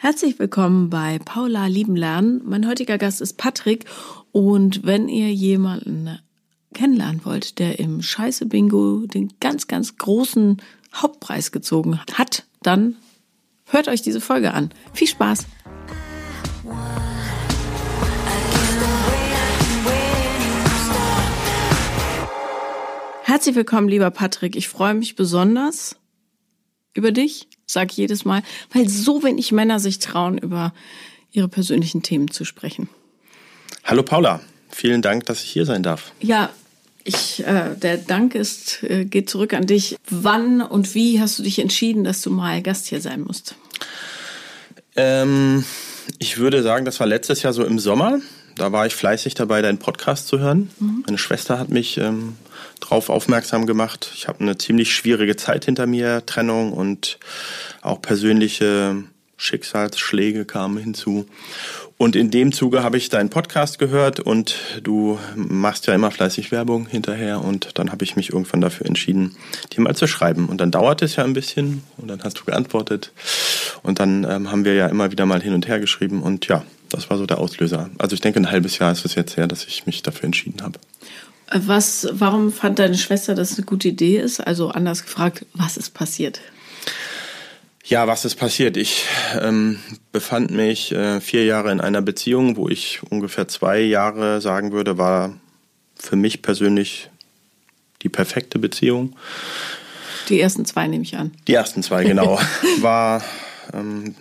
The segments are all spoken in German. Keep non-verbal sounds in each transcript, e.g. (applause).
Herzlich willkommen bei Paula Lieben Lernen. Mein heutiger Gast ist Patrick und wenn ihr jemanden kennenlernen wollt, der im Scheiße Bingo den ganz, ganz großen Hauptpreis gezogen hat, dann hört euch diese Folge an. Viel Spaß! Herzlich willkommen, lieber Patrick. Ich freue mich besonders über dich sage ich jedes Mal, weil so wenig Männer sich trauen, über ihre persönlichen Themen zu sprechen. Hallo Paula, vielen Dank, dass ich hier sein darf. Ja, ich, äh, der Dank ist, äh, geht zurück an dich. Wann und wie hast du dich entschieden, dass du mal Gast hier sein musst? Ähm, ich würde sagen, das war letztes Jahr so im Sommer. Da war ich fleißig dabei, deinen Podcast zu hören. Mhm. Meine Schwester hat mich ähm, darauf aufmerksam gemacht. Ich habe eine ziemlich schwierige Zeit hinter mir, Trennung und auch persönliche Schicksalsschläge kamen hinzu. Und in dem Zuge habe ich deinen Podcast gehört und du machst ja immer fleißig Werbung hinterher und dann habe ich mich irgendwann dafür entschieden, dir mal zu schreiben. Und dann dauert es ja ein bisschen und dann hast du geantwortet und dann ähm, haben wir ja immer wieder mal hin und her geschrieben und ja, das war so der Auslöser. Also ich denke, ein halbes Jahr ist es jetzt her, dass ich mich dafür entschieden habe. Was, warum fand deine Schwester, dass es eine gute Idee ist? Also anders gefragt, was ist passiert? Ja, was ist passiert? Ich ähm, befand mich äh, vier Jahre in einer Beziehung, wo ich ungefähr zwei Jahre sagen würde, war für mich persönlich die perfekte Beziehung. Die ersten zwei nehme ich an. Die ersten zwei, genau. (laughs) war, ähm,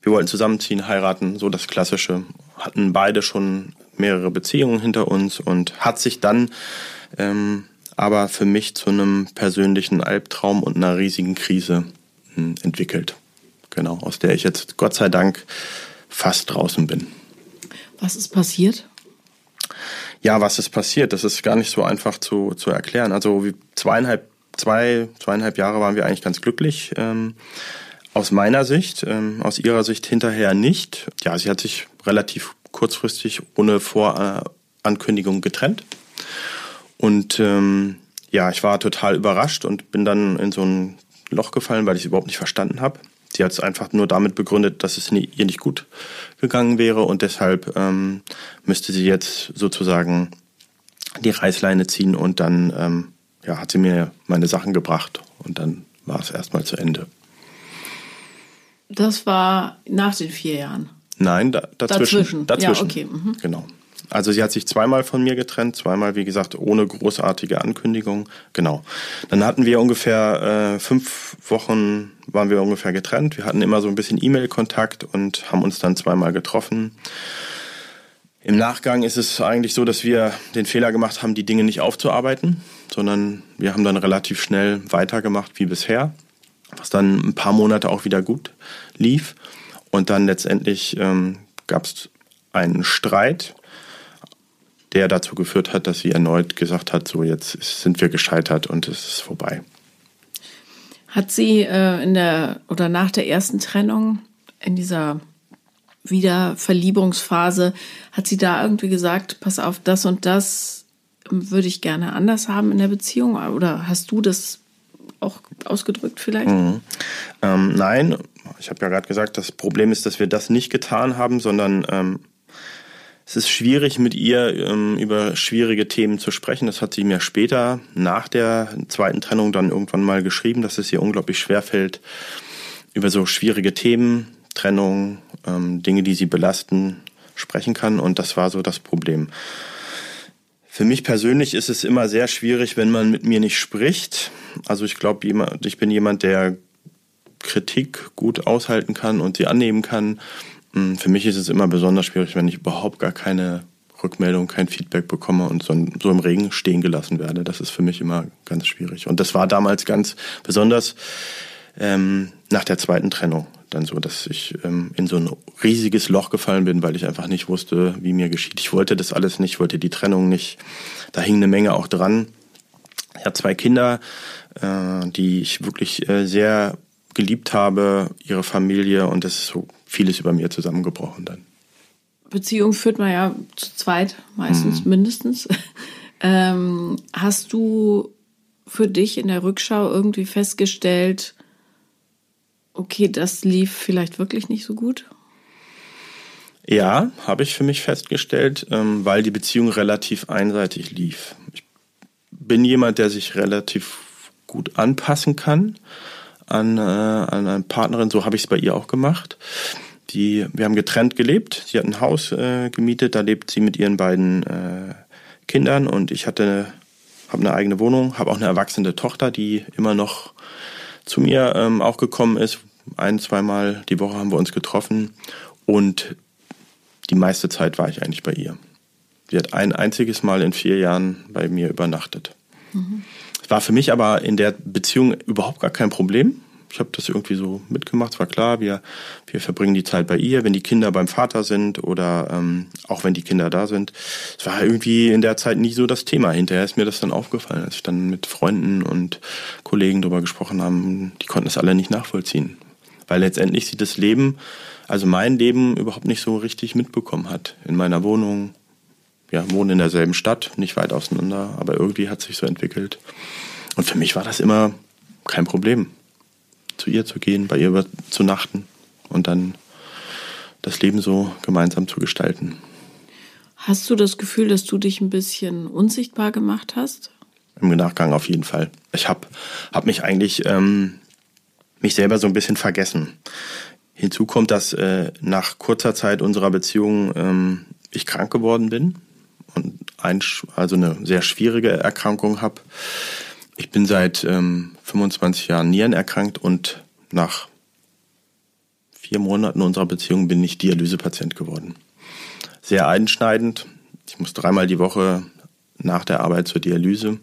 wir wollten zusammenziehen, heiraten, so das Klassische. Hatten beide schon mehrere Beziehungen hinter uns und hat sich dann ähm, aber für mich zu einem persönlichen Albtraum und einer riesigen Krise hm, entwickelt. Genau, aus der ich jetzt Gott sei Dank fast draußen bin. Was ist passiert? Ja, was ist passiert? Das ist gar nicht so einfach zu, zu erklären. Also zweieinhalb, zwei, zweieinhalb Jahre waren wir eigentlich ganz glücklich. Ähm, aus meiner Sicht, ähm, aus ihrer Sicht hinterher nicht. Ja, sie hat sich relativ kurzfristig ohne Vorankündigung getrennt. Und ähm, ja, ich war total überrascht und bin dann in so ein Loch gefallen, weil ich es überhaupt nicht verstanden habe. Sie hat es einfach nur damit begründet, dass es nie, ihr nicht gut gegangen wäre und deshalb ähm, müsste sie jetzt sozusagen die Reißleine ziehen und dann ähm, ja, hat sie mir meine Sachen gebracht und dann war es erstmal zu Ende. Das war nach den vier Jahren. Nein, da, dazwischen. Dazwischen. dazwischen. Ja, okay. Mhm. Genau. Also sie hat sich zweimal von mir getrennt, zweimal, wie gesagt, ohne großartige Ankündigung. Genau. Dann hatten wir ungefähr äh, fünf Wochen waren wir ungefähr getrennt. Wir hatten immer so ein bisschen E-Mail-Kontakt und haben uns dann zweimal getroffen. Im Nachgang ist es eigentlich so, dass wir den Fehler gemacht haben, die Dinge nicht aufzuarbeiten, sondern wir haben dann relativ schnell weitergemacht wie bisher, was dann ein paar Monate auch wieder gut lief. Und dann letztendlich ähm, gab es einen Streit, der dazu geführt hat, dass sie erneut gesagt hat, so jetzt sind wir gescheitert und es ist vorbei. Hat sie äh, in der oder nach der ersten Trennung in dieser Wiederverliebungsphase, hat sie da irgendwie gesagt, pass auf, das und das würde ich gerne anders haben in der Beziehung? Oder hast du das auch ausgedrückt vielleicht? Mhm. Ähm, nein, ich habe ja gerade gesagt, das Problem ist, dass wir das nicht getan haben, sondern ähm, es ist schwierig, mit ihr ähm, über schwierige Themen zu sprechen. Das hat sie mir später, nach der zweiten Trennung, dann irgendwann mal geschrieben, dass es ihr unglaublich schwer fällt, über so schwierige Themen, Trennung, ähm, Dinge, die sie belasten, sprechen kann. Und das war so das Problem. Für mich persönlich ist es immer sehr schwierig, wenn man mit mir nicht spricht. Also ich glaube, ich bin jemand, der Kritik gut aushalten kann und sie annehmen kann. Hm, für mich ist es immer besonders schwierig, wenn ich überhaupt gar keine Rückmeldung, kein Feedback bekomme und so, so, im Regen stehen gelassen werde. Das ist für mich immer ganz schwierig. Und das war damals ganz besonders ähm, nach der zweiten Trennung dann so, dass ich ähm, in so ein riesiges Loch gefallen bin, weil ich einfach nicht wusste, wie mir geschieht. Ich wollte das alles nicht, wollte die Trennung nicht. Da hing eine Menge auch dran. Ich habe zwei Kinder, äh, die ich wirklich äh, sehr geliebt habe, ihre Familie und es ist so vieles über mir zusammengebrochen dann. Beziehung führt man ja zu zweit, meistens mhm. mindestens. (laughs) Ähm, hast du für dich in der Rückschau irgendwie festgestellt okay, das lief vielleicht wirklich nicht so gut? Ja, habe ich für mich festgestellt, ähm, weil die Beziehung relativ einseitig lief. Ich bin jemand, der sich relativ gut anpassen kann an, äh, an eine Partnerin. So habe ich es bei ihr auch gemacht. Die, wir haben getrennt gelebt. Sie hat ein Haus äh, gemietet, da lebt sie mit ihren beiden äh, Kindern und ich hatte habe eine eigene Wohnung, habe auch eine erwachsene Tochter, die immer noch zu mir ähm, auch gekommen ist. Ein, zweimal die Woche haben wir uns getroffen und die meiste Zeit war ich eigentlich bei ihr. Sie hat ein einziges Mal in vier Jahren bei mir übernachtet. Mhm. Es war für mich aber in der Beziehung überhaupt gar kein Problem ich habe das irgendwie so mitgemacht. Es war klar, wir, wir verbringen die Zeit bei ihr, wenn die Kinder beim Vater sind oder ähm, auch wenn die Kinder da sind. Es war irgendwie in der Zeit nie so das Thema. Hinterher ist mir das dann aufgefallen, als ich dann mit Freunden und Kollegen darüber gesprochen haben, die konnten es alle nicht nachvollziehen. Weil letztendlich sie das Leben, also mein Leben überhaupt nicht so richtig mitbekommen hat. In meiner Wohnung, ja, wohnen in derselben Stadt, nicht weit auseinander, aber irgendwie hat sich so entwickelt. Und für mich war das immer kein Problem zu ihr zu gehen, bei ihr zu nachten und dann das Leben so gemeinsam zu gestalten. Hast du das Gefühl, dass du dich ein bisschen unsichtbar gemacht hast? Im Nachgang auf jeden Fall. Ich habe hab mich eigentlich ähm, mich selber so ein bisschen vergessen. Hinzu kommt, dass äh, nach kurzer Zeit unserer Beziehung ähm, ich krank geworden bin und ein, also eine sehr schwierige Erkrankung habe ich bin seit ähm, 25 Jahren Nieren erkrankt und nach vier Monaten unserer Beziehung bin ich Dialysepatient geworden. Sehr einschneidend. Ich muss dreimal die Woche nach der Arbeit zur Dialyse,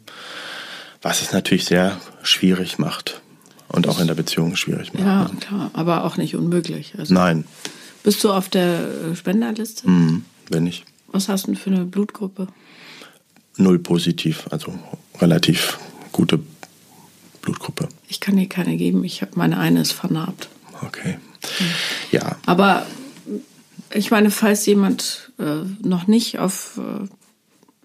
was es natürlich sehr schwierig macht und auch in der Beziehung schwierig macht. Ja, klar, aber auch nicht unmöglich. Also Nein. Bist du auf der äh, Spenderliste? Mhm, bin ich. Was hast du denn für eine Blutgruppe? Null positiv, also relativ gute Blutgruppe? Ich kann dir keine geben. Ich habe meine eine ist vernarbt. Okay. Ja. Aber ich meine, falls jemand äh, noch nicht auf äh,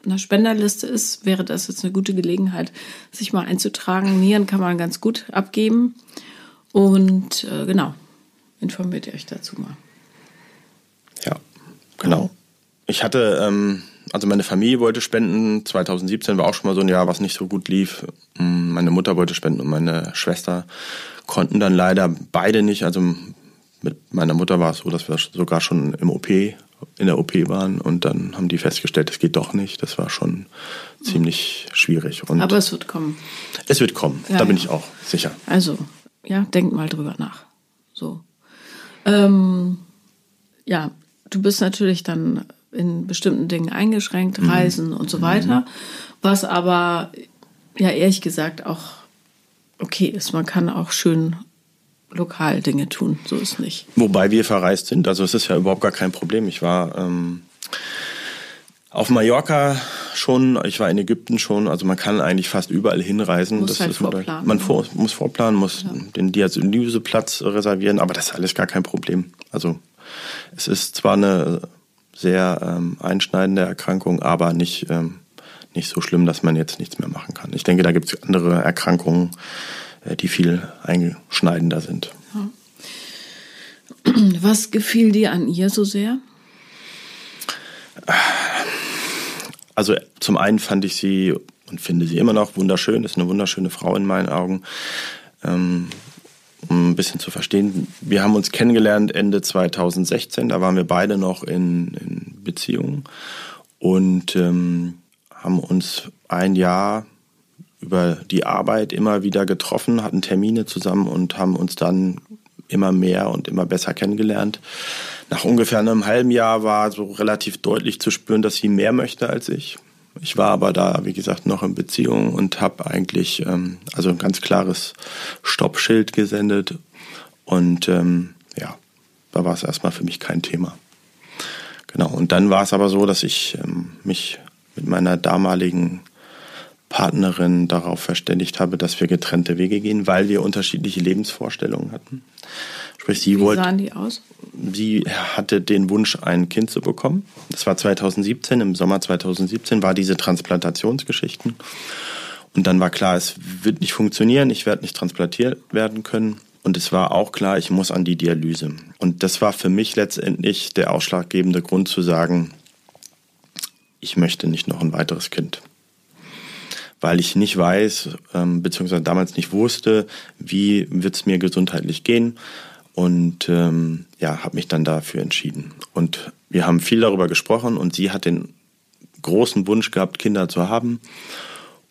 einer Spenderliste ist, wäre das jetzt eine gute Gelegenheit, sich mal einzutragen. Nieren kann man ganz gut abgeben. Und äh, genau, informiert ihr euch dazu mal. Ja, genau. Ich hatte ähm, also meine Familie wollte spenden. 2017 war auch schon mal so ein Jahr, was nicht so gut lief. Mm, meine Mutter wollte spenden und meine Schwester konnten dann leider beide nicht. Also mit meiner Mutter war es so, dass wir sogar schon im OP, in der OP waren und dann haben die festgestellt, das geht doch nicht. Das war schon ziemlich schwierig. Und Aber es wird kommen. Es wird kommen, ja, da bin ja. ich auch sicher. Also, ja, denkt mal drüber nach. So. Ähm, ja, du bist natürlich dann in bestimmten Dingen eingeschränkt, mhm. Reisen mhm. und so weiter. Mhm. Was aber ja ehrlich gesagt auch okay ist. Man kann auch schön lokal Dinge tun, so ist nicht. Wobei wir verreist sind, also es ist ja überhaupt gar kein Problem. Ich war ähm, auf Mallorca schon, ich war in Ägypten schon, also man kann eigentlich fast überall hinreisen. Muss das halt ist vorplanen. Man vor, muss vorplanen, muss ja. den Dialyseplatz reservieren, aber das ist alles gar kein Problem. Also es ist zwar eine sehr ähm, einschneidende Erkrankung, aber nicht, ähm, nicht so schlimm, dass man jetzt nichts mehr machen kann. Ich denke, da gibt es andere Erkrankungen, die viel einschneidender sind. (clears throat) Was gefiel dir an ihr so sehr? Also zum einen fand ich sie und finde sie immer noch wunderschön, ist eine wunderschöne Frau in meinen Augen. Ähm, um ein bisschen zu verstehen. Wir haben uns kennengelernt Ende 2016, da waren wir beide noch in, in Beziehung und ähm, haben uns ein Jahr über die Arbeit immer wieder getroffen, hatten Termine zusammen und haben uns dann immer mehr und immer besser kennengelernt. Nach ungefähr einem halben Jahr war so relativ deutlich zu spüren, dass sie mehr möchte als ich. Ich war aber da, wie gesagt, noch in Beziehung und habe eigentlich ähm, also ein ganz klares Stoppschild gesendet. Und ähm, ja, da war es erstmal für mich kein Thema. Genau, und dann war es aber so, dass ich ähm, mich mit meiner damaligen Partnerin darauf verständigt habe, dass wir getrennte Wege gehen, weil wir unterschiedliche Lebensvorstellungen hatten. Sprich, sie Wie wollte, sahen die aus? Sie hatte den Wunsch, ein Kind zu bekommen. Das war 2017, im Sommer 2017 war diese Transplantationsgeschichten. Und dann war klar, es wird nicht funktionieren, ich werde nicht transplantiert werden können. und es war auch klar, ich muss an die Dialyse. Und das war für mich letztendlich der ausschlaggebende Grund zu sagen, ich möchte nicht noch ein weiteres Kind. Weil ich nicht weiß, ähm, beziehungsweise damals nicht wusste, wie wird es mir gesundheitlich gehen. Und ähm, ja, habe mich dann dafür entschieden. Und wir haben viel darüber gesprochen und sie hat den großen Wunsch gehabt, Kinder zu haben.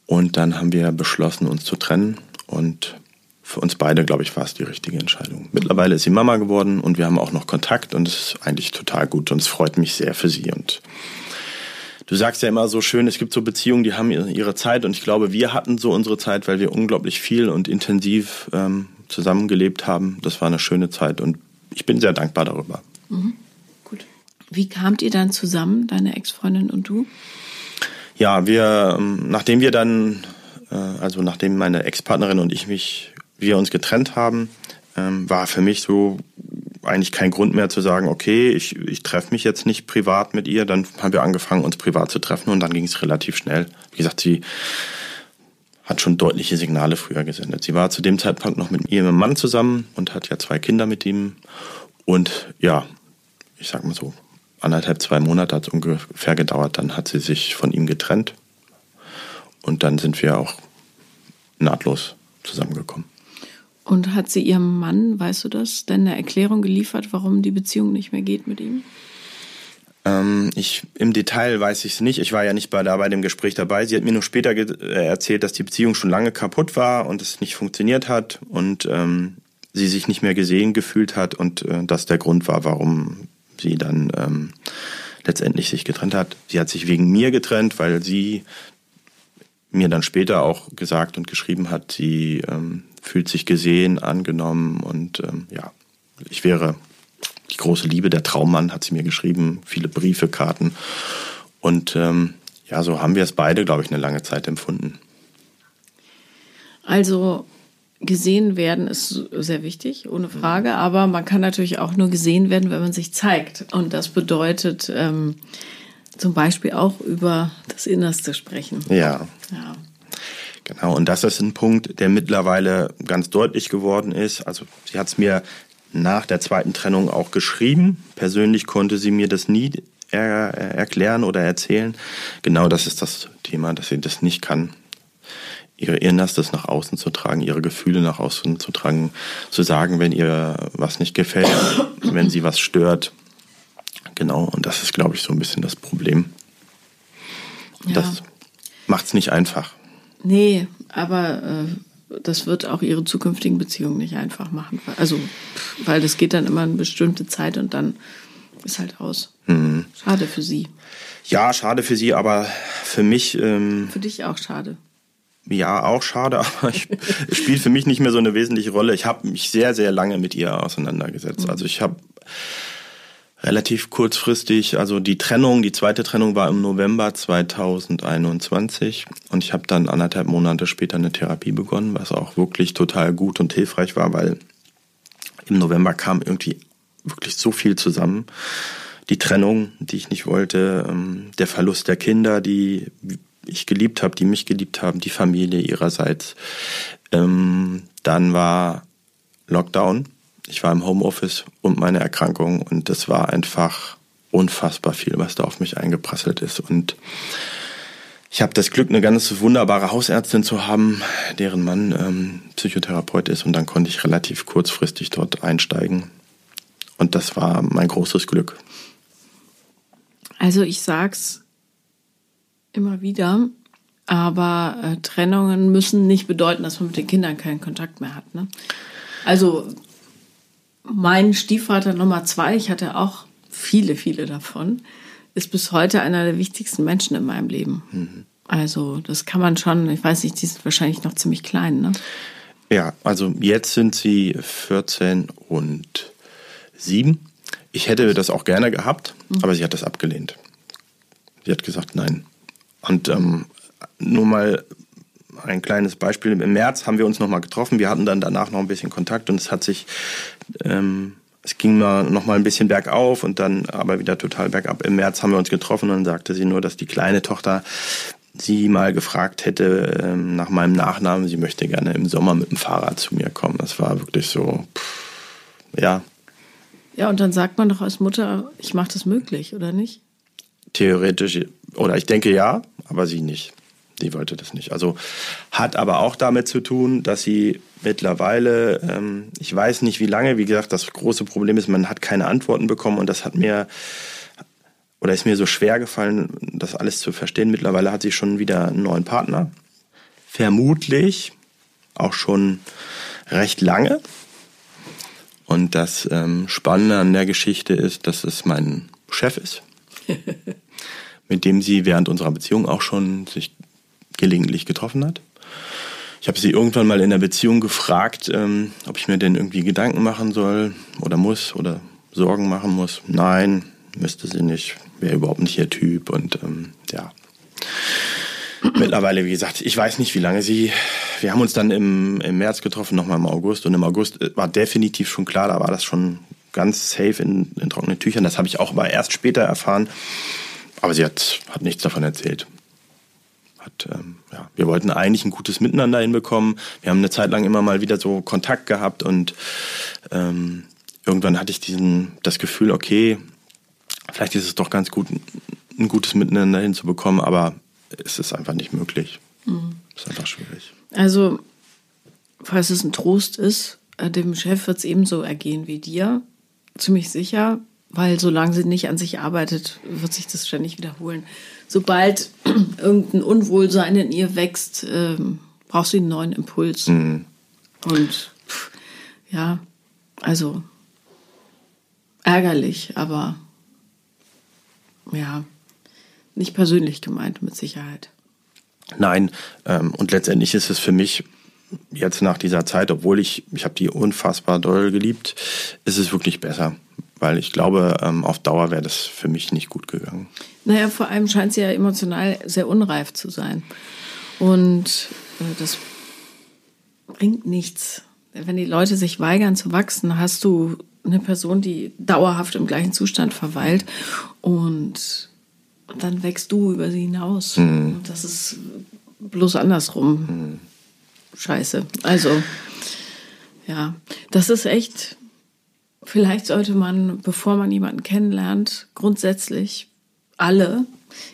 Und dann haben wir beschlossen, uns zu trennen. Und für uns beide, glaube ich, war es die richtige Entscheidung. Mittlerweile ist sie Mama geworden und wir haben auch noch Kontakt und es ist eigentlich total gut und es freut mich sehr für sie. Und du sagst ja immer so schön, es gibt so Beziehungen, die haben ihre Zeit und ich glaube, wir hatten so unsere Zeit, weil wir unglaublich viel und intensiv ähm, zusammengelebt haben. Das war eine schöne Zeit und ich bin sehr dankbar darüber. Mhm. Gut. Wie kamt ihr dann zusammen, deine Ex-Freundin und du? Ja, wir, ähm, nachdem wir dann, äh, also nachdem meine Ex-Partnerin und ich mich wir uns getrennt haben, ähm, war für mich so eigentlich kein Grund mehr zu sagen, okay, ich, ich treffe mich jetzt nicht privat mit ihr. Dann haben wir angefangen, uns privat zu treffen und dann ging es relativ schnell. Wie gesagt, sie hat schon deutliche Signale früher gesendet. Sie war zu dem Zeitpunkt noch mit ihrem Mann zusammen und hat ja zwei Kinder mit ihm. Und ja, ich sag mal so, anderthalb, zwei Monate hat es ungefähr gedauert. Dann hat sie sich von ihm getrennt. Und dann sind wir auch nahtlos zusammengekommen. Und hat sie ihrem Mann, weißt du das, denn eine Erklärung geliefert, warum die Beziehung nicht mehr geht mit ihm? Ähm, ich, Im Detail weiß ich es nicht. Ich war ja nicht bei, da bei dem Gespräch dabei. Sie hat mir nur später äh, erzählt, dass die Beziehung schon lange kaputt war und es nicht funktioniert hat und ähm, sie sich nicht mehr gesehen gefühlt hat und äh, das der Grund war, warum sie dann ähm, letztendlich sich getrennt hat. Sie hat sich wegen mir getrennt, weil sie mir dann später auch gesagt und geschrieben hat, sie ähm, fühlt sich gesehen, angenommen und ähm, ja, ich wäre die große Liebe, der Traummann, hat sie mir geschrieben, viele Briefe, Karten und ähm, ja, so haben wir es beide, glaube ich, eine lange Zeit empfunden. Also gesehen werden ist sehr wichtig, ohne Frage, aber man kann natürlich auch nur gesehen werden, wenn man sich zeigt und das bedeutet ähm, zum Beispiel auch über das Innerste sprechen. Ja. ja. Genau, und das ist ein Punkt, der mittlerweile ganz deutlich geworden ist. Also sie hat es mir nach der zweiten Trennung auch geschrieben. Persönlich konnte sie mir das nie er erklären oder erzählen. Genau das ist das Thema, dass sie das nicht kann. Ihre Innerstes nach außen zu tragen, ihre Gefühle nach außen zu tragen, zu sagen, wenn ihr was nicht gefällt, (coughs) wenn sie was stört. Genau, und das ist, glaube ich, so ein bisschen das Problem. Ja. Das macht es nicht einfach. Nee, aber äh, das wird auch ihre zukünftigen Beziehungen nicht einfach machen. Also, weil das geht dann immer eine bestimmte Zeit und dann ist halt aus. Mhm. Schade für sie. Ja, schade für sie, aber für mich. Ähm, für dich auch schade. Ja, auch schade, (laughs) aber ich, es spielt für mich nicht mehr so eine wesentliche Rolle. Ich habe mich sehr, sehr lange mit ihr auseinandergesetzt. Mhm. Also ich habe relativ kurzfristig. Also die Trennung, die zweite Trennung war im November 2021 und ich habe dann anderthalb Monate später eine Therapie begonnen, was auch wirklich total gut und hilfreich war, weil im November kam irgendwie wirklich so viel zusammen. Die Trennung, die ich nicht wollte, ähm, der Verlust der Kinder, die ich geliebt habe, die mich geliebt haben, die Familie ihrerseits. Ähm, dann war Lockdown ich war im Homeoffice und meine Erkrankung und das war einfach unfassbar viel, was da auf mich eingeprasselt ist. Und ich habe das Glück, eine ganz wunderbare Hausärztin zu haben, deren Mann ähm, Psychotherapeut ist und dann konnte ich relativ kurzfristig dort einsteigen. Und das war mein großes Glück. Also ich sag's immer wieder, aber äh, Trennungen müssen nicht bedeuten, dass man mit den Kindern keinen Kontakt mehr hat. Ne? Also mein Stiefvater Nummer zwei, ich hatte auch viele, viele davon, ist bis heute einer der wichtigsten Menschen in meinem Leben. Mhm. Also das kann man schon, ich weiß nicht, die sind wahrscheinlich noch ziemlich klein, ne? Ja, also jetzt sind sie 14 und 7. Ich hätte das auch gerne gehabt, mhm. aber sie hat das abgelehnt. Sie hat gesagt, nein. Und ähm, nur mal ein kleines Beispiel. Im März haben wir uns nochmal getroffen. Wir hatten dann danach noch ein bisschen Kontakt und es hat sich, ähm, es ging mal noch mal ein bisschen bergauf und dann aber wieder total bergab. Im März haben wir uns getroffen und dann sagte sie nur, dass die kleine Tochter sie mal gefragt hätte ähm, nach meinem Nachnamen, sie möchte gerne im Sommer mit dem Fahrrad zu mir kommen. Das war wirklich so, pff, ja. Ja, und dann sagt man doch als Mutter, ich mache das möglich, oder nicht? Theoretisch, oder ich denke ja, aber sie nicht. Sie wollte das nicht. Also hat aber auch damit zu tun, dass sie mittlerweile, ähm, ich weiß nicht wie lange, wie gesagt, das große Problem ist, man hat keine Antworten bekommen und das hat mir oder ist mir so schwer gefallen, das alles zu verstehen. Mittlerweile hat sie schon wieder einen neuen Partner. Vermutlich auch schon recht lange. Und das ähm, Spannende an der Geschichte ist, dass es mein Chef ist, (laughs) mit dem sie während unserer Beziehung auch schon sich gelegentlich getroffen hat. Ich habe sie irgendwann mal in der Beziehung gefragt, ähm, ob ich mir denn irgendwie Gedanken machen soll oder muss oder Sorgen machen muss. Nein, müsste sie nicht wäre überhaupt nicht ihr Typ und ähm, ja. Mittlerweile, wie gesagt, ich weiß nicht, wie lange sie. Wir haben uns dann im, im März getroffen, nochmal im August. Und im August äh, war definitiv schon klar, da war das schon ganz safe in, in trockenen Tüchern. Das habe ich auch aber erst später erfahren. Aber sie hat, hat nichts davon erzählt. Hat, ähm, ja, wir wollten eigentlich ein gutes Miteinander hinbekommen. Wir haben eine Zeit lang immer mal wieder so Kontakt gehabt und ähm, irgendwann hatte ich diesen, das Gefühl, okay, vielleicht ist es doch ganz gut, ein gutes Miteinander hinzubekommen, aber es ist einfach nicht möglich. Mhm. Es ist einfach schwierig. Also, falls es ein Trost ist, äh, dem Chef wird es ebenso ergehen wie dir, ziemlich sicher, weil solange sie nicht an sich arbeitet, wird sich das ständig wiederholen. Sobald (clears throat) irgendein Unwohlsein in ihr wächst, ähm, braucht sie einen neuen Impuls. Mhm. Und ja, also ärgerlich, aber ja, nicht persönlich gemeint, mit Sicherheit. Nein, ähm, und letztendlich ist es für mich jetzt nach dieser Zeit, obwohl ich, ich habe die unfassbar doll geliebt, ist es wirklich besser. Weil ich glaube, ähm, auf Dauer wäre das für mich nicht gut gegangen. Naja, vor allem scheint sie ja emotional sehr unreif zu sein. Und äh, das bringt nichts. Wenn die Leute sich weigern zu wachsen, hast du eine Person, die dauerhaft im gleichen Zustand verweilt und dann wächst du über sie hinaus. Mhm. Das ist bloß andersrum. Mhm. Scheiße. Also, ja, das ist echt. Vielleicht sollte man, bevor man jemanden kennenlernt, grundsätzlich alle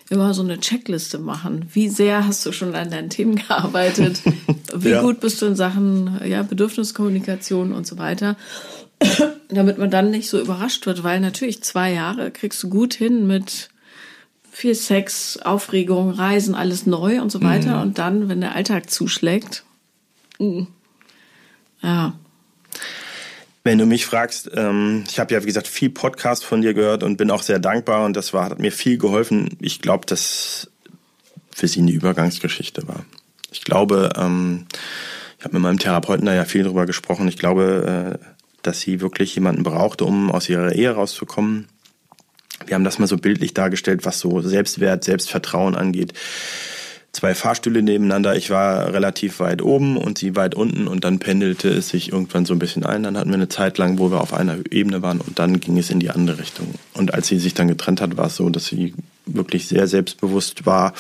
immer so eine Checkliste machen. Wie sehr hast du schon an deinen Themen gearbeitet? (laughs) Wie ja. gut bist du in Sachen ja, Bedürfniskommunikation und so weiter? (clears throat) damit man dann nicht so überrascht wird, weil natürlich zwei Jahre kriegst du gut hin mit viel Sex, Aufregung, Reisen, alles neu und so weiter. Mhm. Und dann, wenn der Alltag zuschlägt, mh. ja. Wenn du mich fragst, ähm, ich habe ja wie gesagt viel Podcast von dir gehört und bin auch sehr dankbar und das war, hat mir viel geholfen. Ich glaube, dass für sie eine Übergangsgeschichte war. Ich glaube, ähm, ich habe mit meinem Therapeuten da ja viel drüber gesprochen. Ich glaube, äh, dass sie wirklich jemanden brauchte, um aus ihrer Ehe rauszukommen. Wir haben das mal so bildlich dargestellt, was so Selbstwert, Selbstvertrauen angeht. Zwei Fahrstühle nebeneinander. Ich war relativ weit oben und sie weit unten und dann pendelte es sich irgendwann so ein bisschen ein. Dann hatten wir eine Zeit lang, wo wir auf einer Ebene waren und dann ging es in die andere Richtung. Und als sie sich dann getrennt hat, war es so, dass sie wirklich sehr selbstbewusst war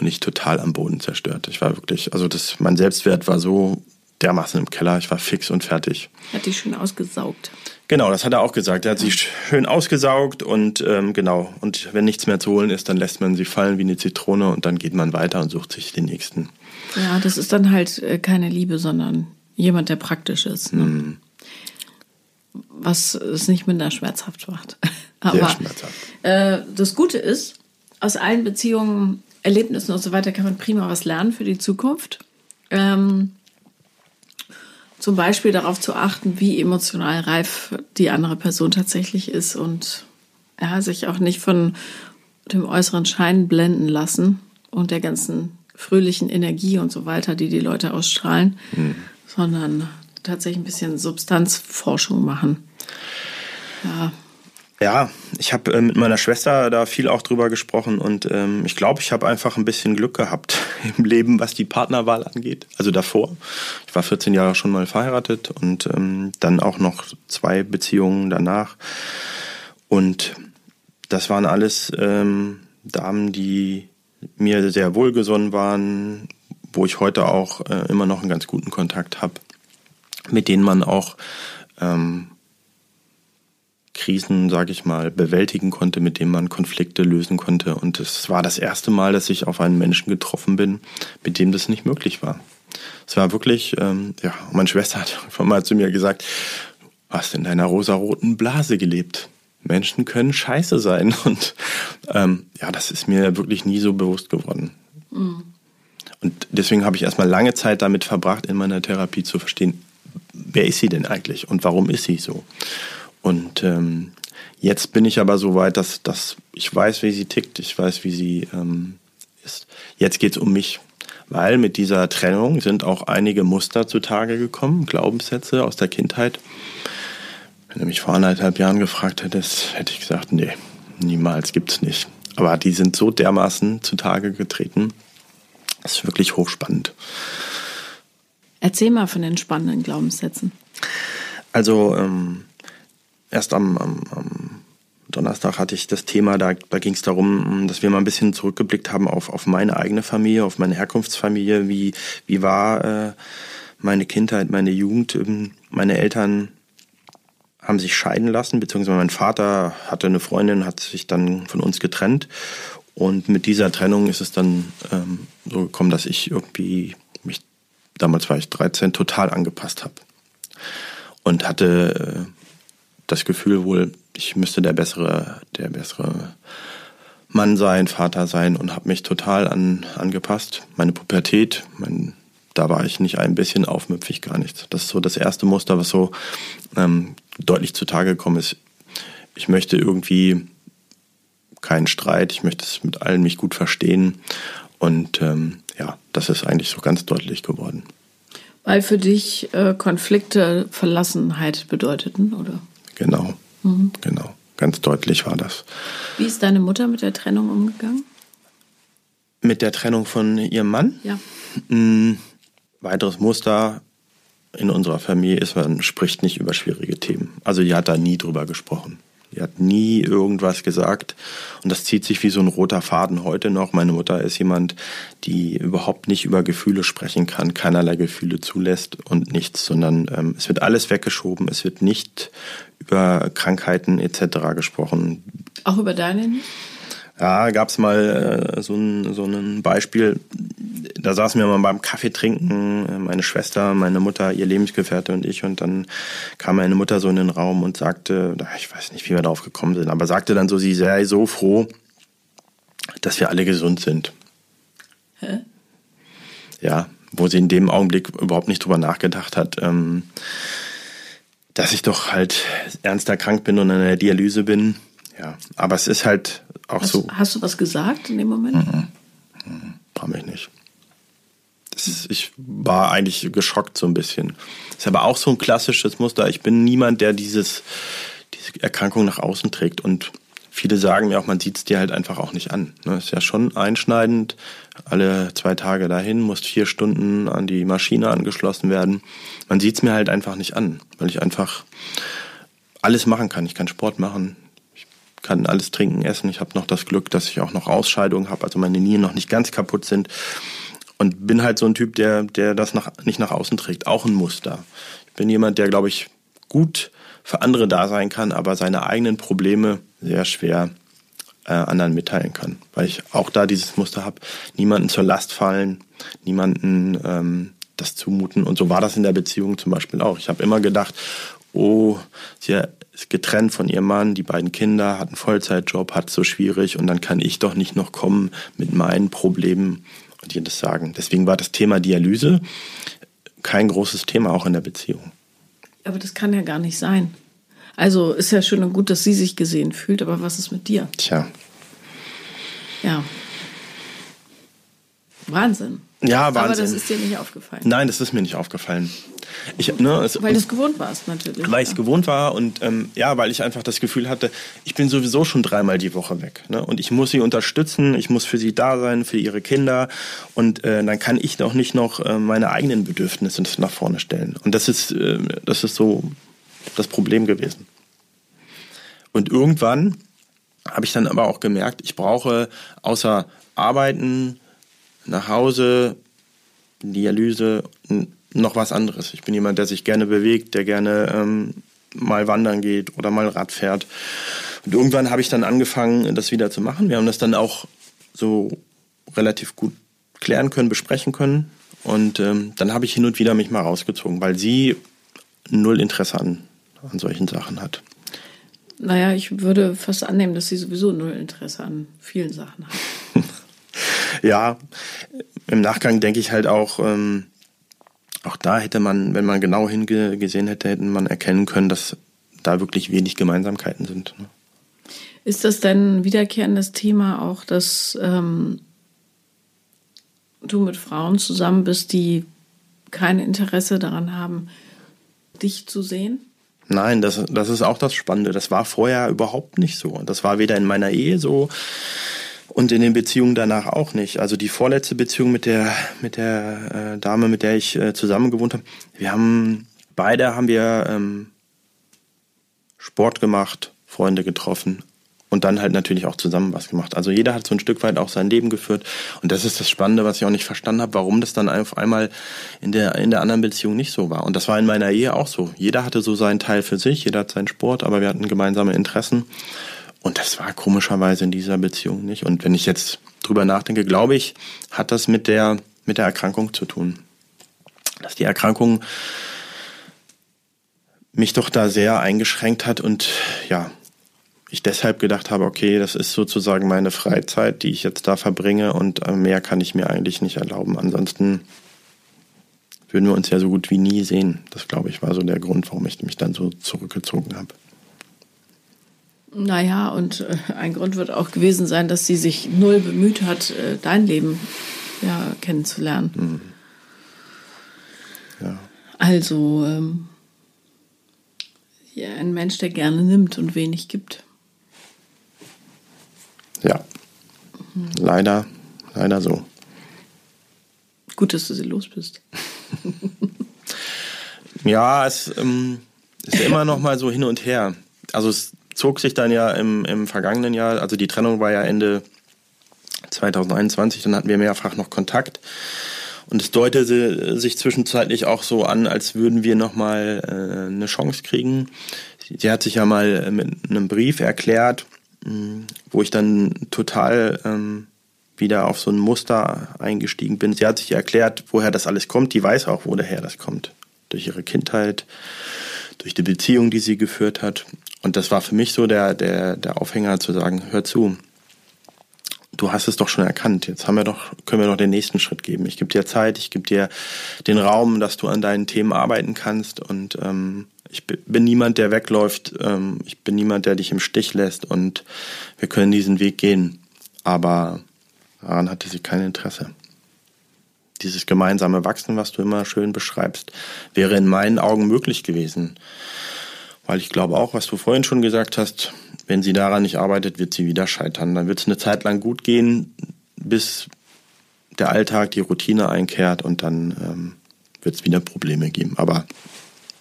und ich total am Boden zerstört. Ich war wirklich, also das, mein Selbstwert war so dermaßen im Keller. Ich war fix und fertig. Hat die schön ausgesaugt. Genau, das hat er auch gesagt. Er hat sie schön ausgesaugt und ähm, genau. Und wenn nichts mehr zu holen ist, dann lässt man sie fallen wie eine Zitrone und dann geht man weiter und sucht sich den nächsten. Ja, das ist dann halt äh, keine Liebe, sondern jemand, der praktisch ist. Ne? Mm. Was es nicht minder schmerzhaft macht. (laughs) Aber, Sehr schmerzhaft. Äh, das Gute ist, aus allen Beziehungen, Erlebnissen und so weiter kann man prima was lernen für die Zukunft. Ähm, zum Beispiel darauf zu achten, wie emotional reif die andere Person tatsächlich ist und ja, sich auch nicht von dem äußeren Schein blenden lassen und der ganzen fröhlichen Energie und so weiter, die die Leute ausstrahlen, mhm. sondern tatsächlich ein bisschen Substanzforschung machen. Ja. Ja, ich habe äh, mit meiner Schwester da viel auch drüber gesprochen und ähm, ich glaube, ich habe einfach ein bisschen Glück gehabt (laughs) im Leben, was die Partnerwahl angeht. Also davor. Ich war 14 Jahre schon mal verheiratet und ähm, dann auch noch zwei Beziehungen danach. Und das waren alles ähm, Damen, die mir sehr wohlgesonnen waren, wo ich heute auch äh, immer noch einen ganz guten Kontakt habe, mit denen man auch ähm, Krisen, sage ich mal, bewältigen konnte, mit denen man Konflikte lösen konnte. Und es war das erste Mal, dass ich auf einen Menschen getroffen bin, mit dem das nicht möglich war. Es war wirklich, ähm, ja, meine Schwester hat (laughs) von mal zu mir gesagt, du hast in deiner rosaroten Blase gelebt. Menschen können scheiße sein. (laughs) Und ähm, ja, das ist mir wirklich nie so bewusst geworden. Mhm. Und deswegen habe ich erstmal lange Zeit damit verbracht, in meiner Therapie zu verstehen, wer ist sie denn eigentlich und warum ist sie so? Und ähm, jetzt bin ich aber so weit, dass, dass ich weiß, wie sie tickt, ich weiß, wie sie ähm, ist. Jetzt geht es um mich, weil mit dieser Trennung sind auch einige Muster zutage gekommen, Glaubenssätze aus der Kindheit. Wenn du mich vor anderthalb Jahren gefragt hättest, hätte ich gesagt, nee, niemals gibt's nicht. Aber die sind so dermaßen zutage getreten, das ist wirklich hochspannend. Erzähl mal von den spannenden Glaubenssätzen. Also ähm, erst am, am, am Donnerstag hatte ich das Thema, da, da ging es darum, dass wir mal ein bisschen zurückgeblickt haben auf, auf meine eigene Familie, auf meine Herkunftsfamilie. Wie, wie war äh, meine Kindheit, meine Jugend? Ähm, meine Eltern haben sich scheiden lassen, beziehungsweise mein Vater hatte eine Freundin, hat sich dann von uns getrennt. Und mit dieser Trennung ist es dann ähm, so gekommen, dass ich irgendwie mich, damals war ich 13, total angepasst habe. Und hatte äh, das Gefühl wohl, ich müsste der bessere, der bessere Mann sein, Vater sein und habe mich total an, angepasst. Meine Pubertät, mein, da war ich nicht ein bisschen aufmüpfig, gar nichts. Das ist so das erste Muster, was so ähm, deutlich zutage gekommen ist. Ich möchte irgendwie keinen Streit, ich möchte es mit allen mich gut verstehen. Und ähm, ja, das ist eigentlich so ganz deutlich geworden. Weil für dich äh, Konflikte Verlassenheit bedeuteten, oder? Genau, mhm. genau. Ganz deutlich war das. Wie ist deine Mutter mit der Trennung umgegangen? Mit der Trennung von ihrem Mann? Ja. Ein weiteres Muster in unserer Familie ist, man spricht nicht über schwierige Themen. Also die hat da nie drüber gesprochen. Die hat nie irgendwas gesagt. Und das zieht sich wie so ein roter Faden heute noch. Meine Mutter ist jemand, die überhaupt nicht über Gefühle sprechen kann, keinerlei Gefühle zulässt und nichts, sondern ähm, es wird alles weggeschoben. Es wird nicht über Krankheiten etc. gesprochen. Auch über deine nicht? Ja, gab es mal äh, so, ein, so ein Beispiel. Da saßen wir mal beim Kaffee trinken, äh, meine Schwester, meine Mutter, ihr Lebensgefährte und ich. Und dann kam meine Mutter so in den Raum und sagte, ich weiß nicht, wie wir darauf gekommen sind, aber sagte dann so, sie sei so froh, dass wir alle gesund sind. Hä? Ja, wo sie in dem Augenblick überhaupt nicht drüber nachgedacht hat, ähm, dass ich doch halt ernster krank bin und in der Dialyse bin. Ja, aber es ist halt auch hast, so. Hast du was gesagt in dem Moment? Mhm. Mhm. Brauch mich nicht. Ist, ich war eigentlich geschockt so ein bisschen. Ist aber auch so ein klassisches Muster. Ich bin niemand, der dieses, diese Erkrankung nach außen trägt. Und viele sagen mir auch, man sieht es dir halt einfach auch nicht an. Ne? Ist ja schon einschneidend. Alle zwei Tage dahin, musst vier Stunden an die Maschine angeschlossen werden. Man sieht es mir halt einfach nicht an, weil ich einfach alles machen kann. Ich kann Sport machen, kann alles trinken, essen. Ich habe noch das Glück, dass ich auch noch Ausscheidungen habe, also meine Nieren noch nicht ganz kaputt sind. Und bin halt so ein Typ, der, der das nach, nicht nach außen trägt. Auch ein Muster. Ich bin jemand, der, glaube ich, gut für andere da sein kann, aber seine eigenen Probleme sehr schwer äh, anderen mitteilen kann. Weil ich auch da dieses Muster habe, niemanden zur Last fallen, niemanden ähm, das zumuten. Und so war das in der Beziehung zum Beispiel auch. Ich habe immer gedacht, oh, sie ist getrennt von ihrem Mann, die beiden Kinder, hat einen Vollzeitjob, hat so schwierig und dann kann ich doch nicht noch kommen mit meinen Problemen und ihr das sagen. Deswegen war das Thema Dialyse kein großes Thema auch in der Beziehung. Aber das kann ja gar nicht sein. Also ist ja schön und gut, dass sie sich gesehen fühlt, aber was ist mit dir? Tja. Ja. Wahnsinn. Ja, Wahnsinn. Aber das ist dir nicht aufgefallen. Nein, das ist mir nicht aufgefallen. Ich, ne, es, weil du es gewohnt warst, natürlich. Weil ich es gewohnt war und ähm, ja, weil ich einfach das Gefühl hatte, ich bin sowieso schon dreimal die Woche weg. Ne? Und ich muss sie unterstützen, ich muss für sie da sein, für ihre Kinder. Und äh, dann kann ich doch nicht noch äh, meine eigenen Bedürfnisse nach vorne stellen. Und das ist, äh, das ist so das Problem gewesen. Und irgendwann habe ich dann aber auch gemerkt, ich brauche außer Arbeiten, nach Hause, Dialyse, noch was anderes. Ich bin jemand, der sich gerne bewegt, der gerne ähm, mal wandern geht oder mal Rad fährt. Und irgendwann habe ich dann angefangen, das wieder zu machen. Wir haben das dann auch so relativ gut klären können, besprechen können. Und ähm, dann habe ich hin und wieder mich mal rausgezogen, weil sie null Interesse an, an solchen Sachen hat. Naja, ich würde fast annehmen, dass sie sowieso null Interesse an vielen Sachen hat. (laughs) ja, im Nachgang denke ich halt auch, ähm, auch da hätte man, wenn man genau hingesehen hätte, hätte man erkennen können, dass da wirklich wenig Gemeinsamkeiten sind. Ne? Ist das denn ein wiederkehrendes Thema auch, dass ähm, du mit Frauen zusammen bist, die kein Interesse daran haben, dich zu sehen? Nein, das, das ist auch das Spannende. Das war vorher überhaupt nicht so. Das war weder in meiner Ehe so und in den Beziehungen danach auch nicht. Also die vorletzte Beziehung mit der mit der äh, Dame, mit der ich äh, zusammen gewohnt habe, wir haben beide haben wir ähm, Sport gemacht, Freunde getroffen, und dann halt natürlich auch zusammen was gemacht. Also jeder hat so ein Stück weit auch sein Leben geführt und das ist das Spannende, was ich auch nicht verstanden habe, warum das dann auf einmal in der in der anderen Beziehung nicht so war. Und das war in meiner Ehe auch so. Jeder hatte so seinen Teil für sich, jeder hat seinen Sport, aber wir hatten gemeinsame Interessen und das war komischerweise in dieser Beziehung nicht. Und wenn ich jetzt drüber nachdenke, glaube ich, hat das mit der mit der Erkrankung zu tun. Dass die Erkrankung mich doch da sehr eingeschränkt hat und ja, ich deshalb gedacht habe, okay, das ist sozusagen meine Freizeit, die ich jetzt da verbringe und äh, mehr kann ich mir eigentlich nicht erlauben. Ansonsten würden wir uns ja so gut wie nie sehen. Das, glaube ich, war so der Grund, warum ich mich dann so zurückgezogen habe. Naja, und äh, ein Grund wird auch gewesen sein, dass sie sich null bemüht hat, äh, dein Leben ja, kennenzulernen. Mhm. Ja. Also ähm, ja, ein Mensch, der gerne nimmt und wenig gibt. Ja. Mhm. Leider, leider so. Gut, dass du sie los bist. (laughs) ja, es ähm, ist immer noch mal so hin und her. Also es zog sich dann ja im, im vergangenen Jahr, also die Trennung war ja Ende 2021, dann hatten wir mehrfach noch Kontakt. Und es deutete sich zwischenzeitlich auch so an, als würden wir noch mal äh, eine Chance kriegen. Sie hat sich ja mal mit einem Brief erklärt, wo ich dann total ähm, wieder auf so ein Muster eingestiegen bin. Sie hat sich erklärt, woher das alles kommt. Die weiß auch, woher das kommt. Durch ihre Kindheit, durch die Beziehung, die sie geführt hat. Und das war für mich so der, der, der Aufhänger zu sagen, hör zu, du hast es doch schon erkannt. Jetzt haben wir doch, können wir doch den nächsten Schritt geben. Ich gebe dir Zeit, ich gebe dir den Raum, dass du an deinen Themen arbeiten kannst. Und ähm, ich bin niemand, der wegläuft. Ähm, ich bin niemand, der dich im Stich lässt. Und wir können diesen Weg gehen. Aber daran hatte sie kein Interesse. Dieses gemeinsame Wachsen, was du immer schön beschreibst, wäre in meinen Augen möglich gewesen. Weil ich glaube auch, was du vorhin schon gesagt hast, wenn sie daran nicht arbeitet, wird sie wieder scheitern. Dann wird es eine Zeit lang gut gehen, bis der Alltag, die Routine einkehrt und dann ähm, wird es wieder Probleme geben. Aber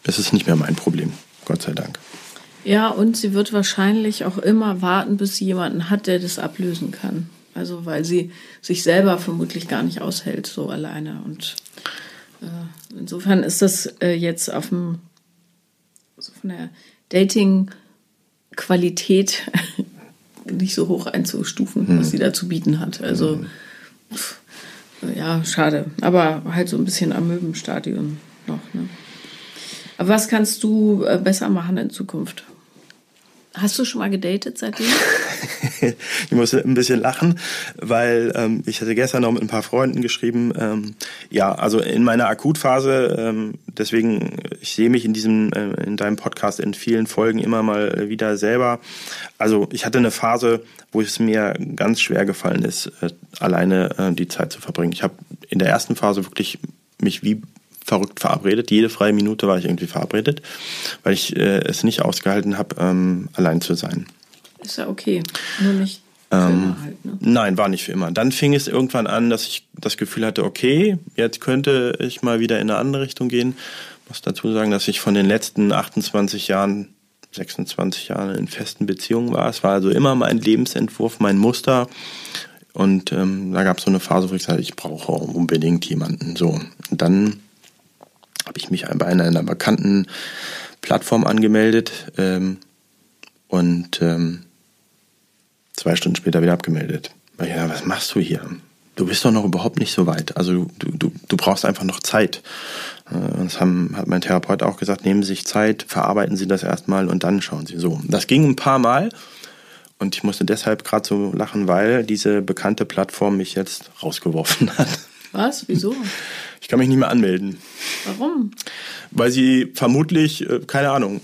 es ist nicht mehr mein Problem, Gott sei Dank. Ja, und sie wird wahrscheinlich auch immer warten, bis sie jemanden hat, der das ablösen kann. Also weil sie sich selber vermutlich gar nicht aushält, so alleine. Und äh, insofern ist das äh, jetzt auf dem so von der Dating-Qualität (laughs) nicht so hoch einzustufen, hm. was sie da zu bieten hat. Also hm. pff, ja, schade. Aber halt so ein bisschen am Möbenstadion noch. Ne? Aber was kannst du äh, besser machen in Zukunft? Hast du schon mal gedatet seitdem? (laughs) ich muss ein bisschen lachen, weil ähm, ich hatte gestern noch mit ein paar Freunden geschrieben. Ähm, ja, also in meiner Akutphase, ähm, deswegen, ich sehe mich in diesem, äh, in deinem Podcast in vielen Folgen immer mal wieder selber. Also ich hatte eine Phase, wo es mir ganz schwer gefallen ist, äh, alleine äh, die Zeit zu verbringen. Ich habe in der ersten Phase wirklich mich wie verrückt verabredet. Jede freie Minute war ich irgendwie verabredet, weil ich äh, es nicht ausgehalten habe, ähm, allein zu sein. Ist ja okay, nur nicht für ähm, immer halt. Ne? Nein, war nicht für immer. Dann fing es irgendwann an, dass ich das Gefühl hatte, okay, jetzt könnte ich mal wieder in eine andere Richtung gehen. Ich muss dazu sagen, dass ich von den letzten 28 Jahren 26 Jahren in festen Beziehungen war. Es war also immer mein Lebensentwurf, mein Muster. Und ähm, da gab es so eine Phase, wo ich gesagt ich brauche unbedingt jemanden. So. Und dann habe ich mich bei einer, einer bekannten Plattform angemeldet ähm, und ähm, zwei Stunden später wieder abgemeldet. Ja, was machst du hier? Du bist doch noch überhaupt nicht so weit. Also du, du, du brauchst einfach noch Zeit. Äh, das haben, hat mein Therapeut auch gesagt, nehmen Sie sich Zeit, verarbeiten Sie das erstmal und dann schauen Sie so. Das ging ein paar Mal und ich musste deshalb gerade so lachen, weil diese bekannte Plattform mich jetzt rausgeworfen (laughs) hat. Was? Wieso? Ich kann mich nicht mehr anmelden. Warum? Weil sie vermutlich, äh, keine Ahnung,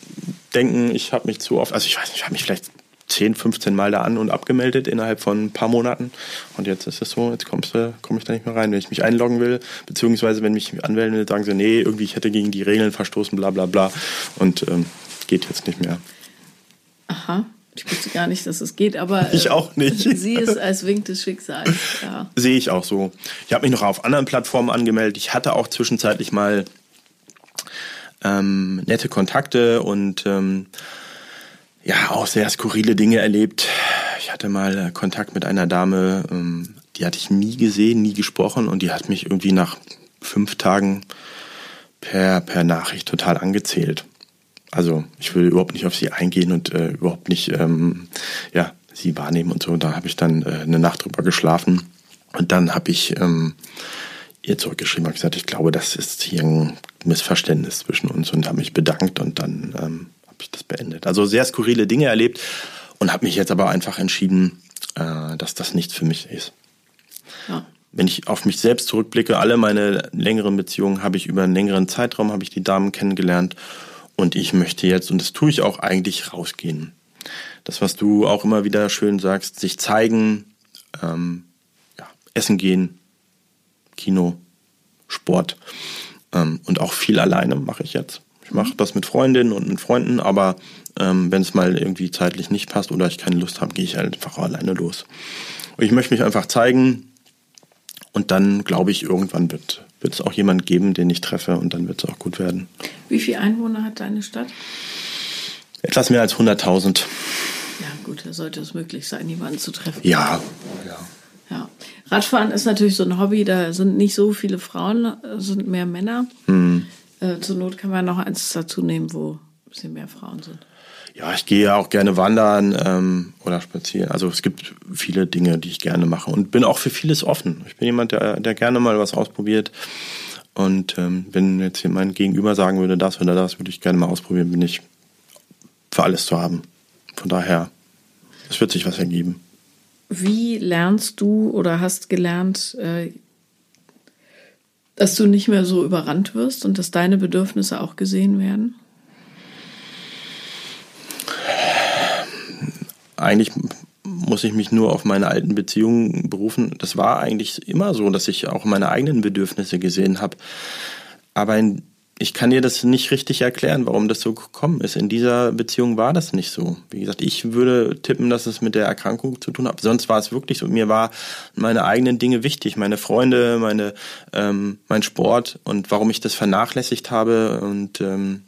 denken, ich habe mich zu oft, also ich weiß nicht, ich habe mich vielleicht 10, 15 Mal da an und abgemeldet innerhalb von ein paar Monaten. Und jetzt ist es so, jetzt kommst du, komme ich da nicht mehr rein. Wenn ich mich einloggen will, beziehungsweise wenn ich mich anmelden will, sagen sie, nee, irgendwie ich hätte gegen die Regeln verstoßen, bla bla bla. Und ähm, geht jetzt nicht mehr. Aha. Ich wusste gar nicht, dass es geht, aber ich auch nicht. (laughs) Sie ist als Wink des Schicksals. Ja. Sehe ich auch so. Ich habe mich noch auf anderen Plattformen angemeldet. Ich hatte auch zwischenzeitlich mal ähm, nette Kontakte und ähm, ja, auch sehr skurrile Dinge erlebt. Ich hatte mal äh, Kontakt mit einer Dame, ähm, die hatte ich nie gesehen, nie gesprochen und die hat mich irgendwie nach fünf Tagen per, per Nachricht total angezählt. Also ich will überhaupt nicht auf sie eingehen und äh, überhaupt nicht ähm, ja, sie wahrnehmen und so. Da habe ich dann äh, eine Nacht drüber geschlafen und dann habe ich ähm, ihr zurückgeschrieben und gesagt, ich glaube, das ist hier ein Missverständnis zwischen uns und habe mich bedankt und dann ähm, habe ich das beendet. Also sehr skurrile Dinge erlebt und habe mich jetzt aber einfach entschieden, äh, dass das nichts für mich ist. Ja. Wenn ich auf mich selbst zurückblicke, alle meine längeren Beziehungen habe ich über einen längeren Zeitraum, habe ich die Damen kennengelernt und ich möchte jetzt, und das tue ich auch eigentlich, rausgehen. Das, was du auch immer wieder schön sagst, sich zeigen, ähm, ja, essen gehen, Kino, Sport ähm, und auch viel alleine mache ich jetzt. Ich mache das mit Freundinnen und mit Freunden, aber ähm, wenn es mal irgendwie zeitlich nicht passt oder ich keine Lust habe, gehe ich halt einfach alleine los. Und ich möchte mich einfach zeigen und dann glaube ich, irgendwann wird es auch jemand geben, den ich treffe und dann wird es auch gut werden. Wie viele Einwohner hat deine Stadt? Etwas mehr als 100.000. Ja, gut, da sollte es möglich sein, jemanden zu treffen. Ja, ja. Ja. Radfahren ist natürlich so ein Hobby, da sind nicht so viele Frauen, sind mehr Männer. Mhm. Äh, zur Not kann man noch eins dazu nehmen, wo ein bisschen mehr Frauen sind. Ja, ich gehe auch gerne wandern ähm, oder spazieren. Also es gibt viele Dinge, die ich gerne mache und bin auch für vieles offen. Ich bin jemand, der, der gerne mal was ausprobiert. Und ähm, wenn jetzt jemand Gegenüber sagen würde, das oder das würde ich gerne mal ausprobieren, bin ich für alles zu haben. Von daher, es wird sich was ergeben. Wie lernst du oder hast gelernt, äh, dass du nicht mehr so überrannt wirst und dass deine Bedürfnisse auch gesehen werden? Eigentlich muss ich mich nur auf meine alten Beziehungen berufen. Das war eigentlich immer so, dass ich auch meine eigenen Bedürfnisse gesehen habe. Aber in ich kann dir das nicht richtig erklären, warum das so gekommen ist. In dieser Beziehung war das nicht so. Wie gesagt, ich würde tippen, dass es mit der Erkrankung zu tun hat. Sonst war es wirklich so. Mir war meine eigenen Dinge wichtig, meine Freunde, meine, ähm, mein Sport und warum ich das vernachlässigt habe. Und ähm,